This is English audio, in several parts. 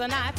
with a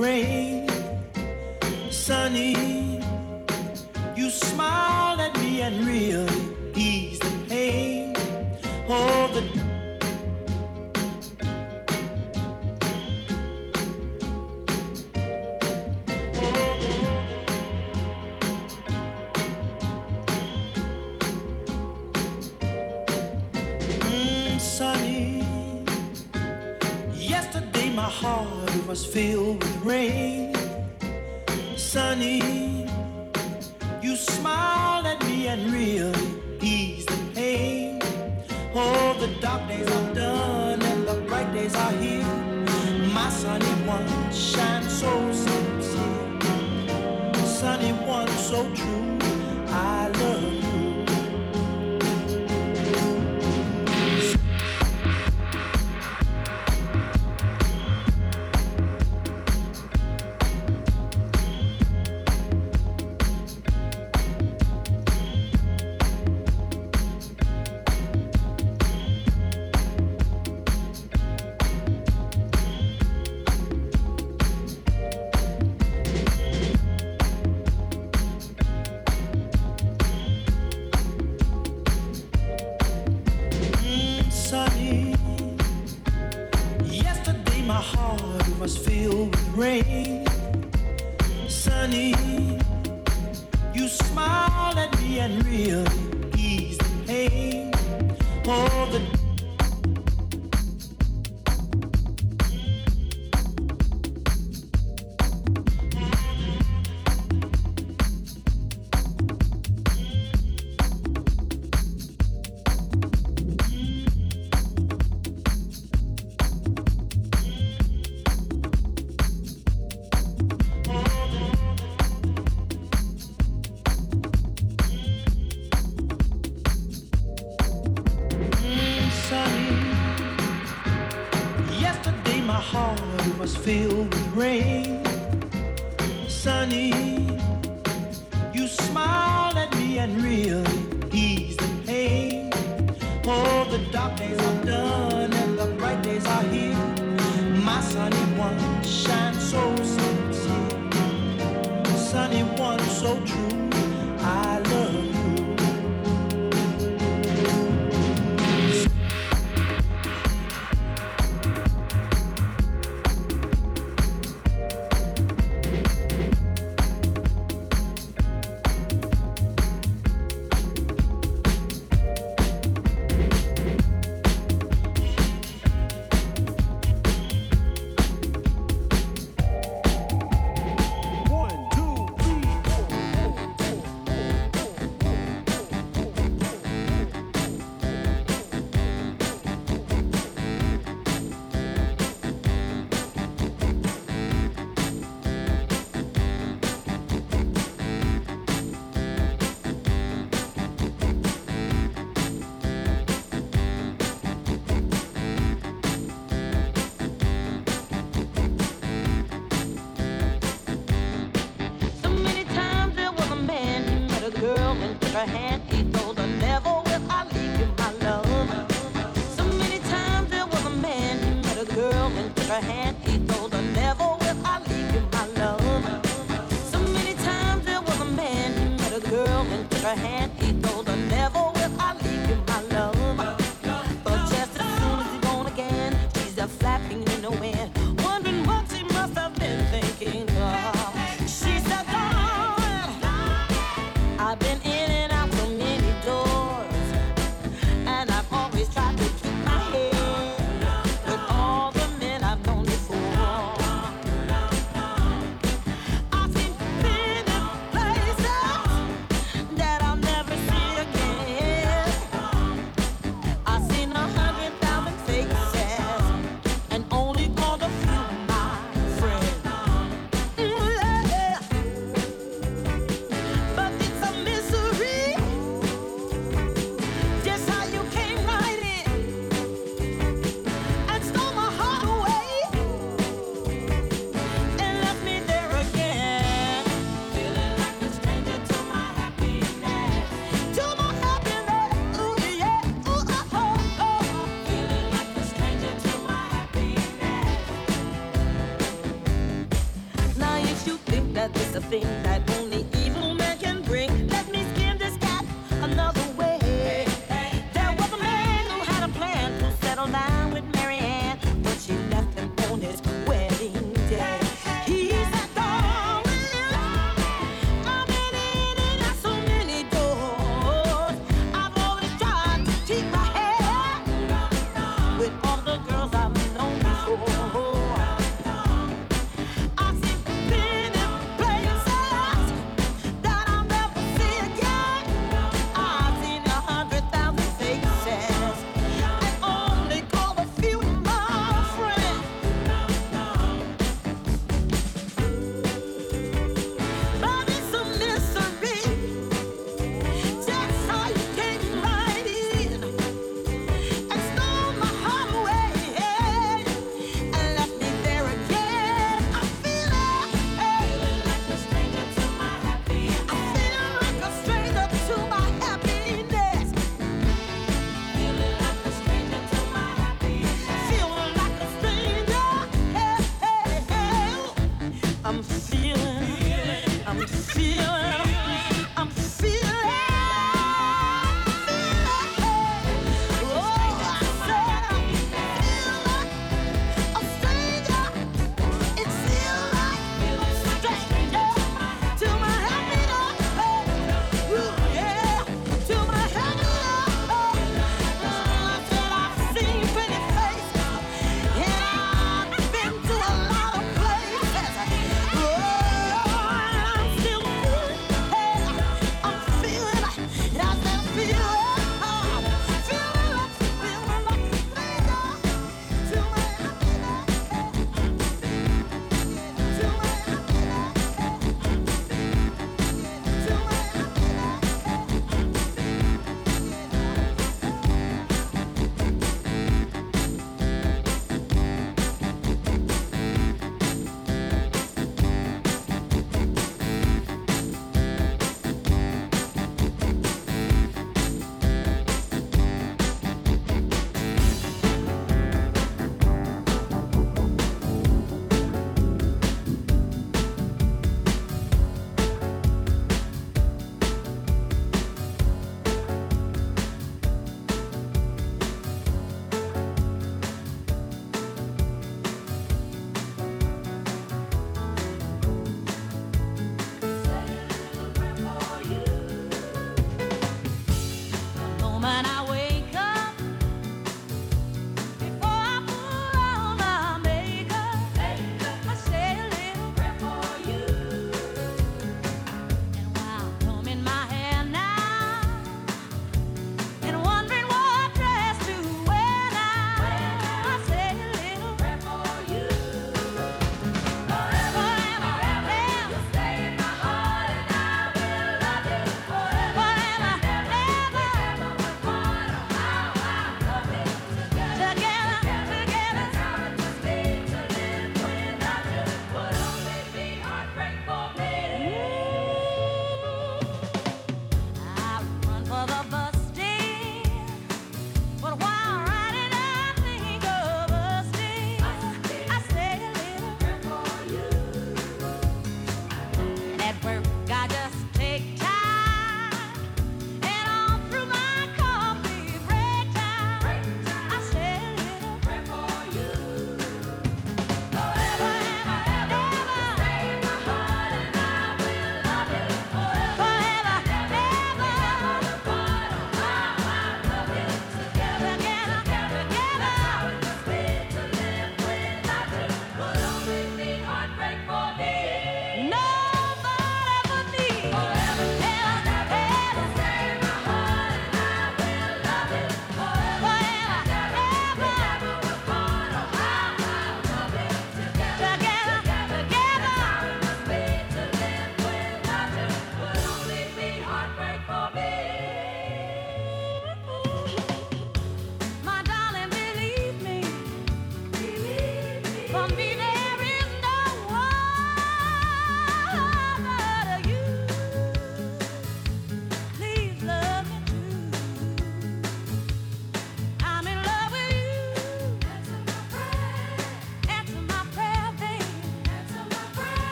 rain. heart was filled with rain. Sunny, you smiled at me and really eased the pain. Oh, the dark days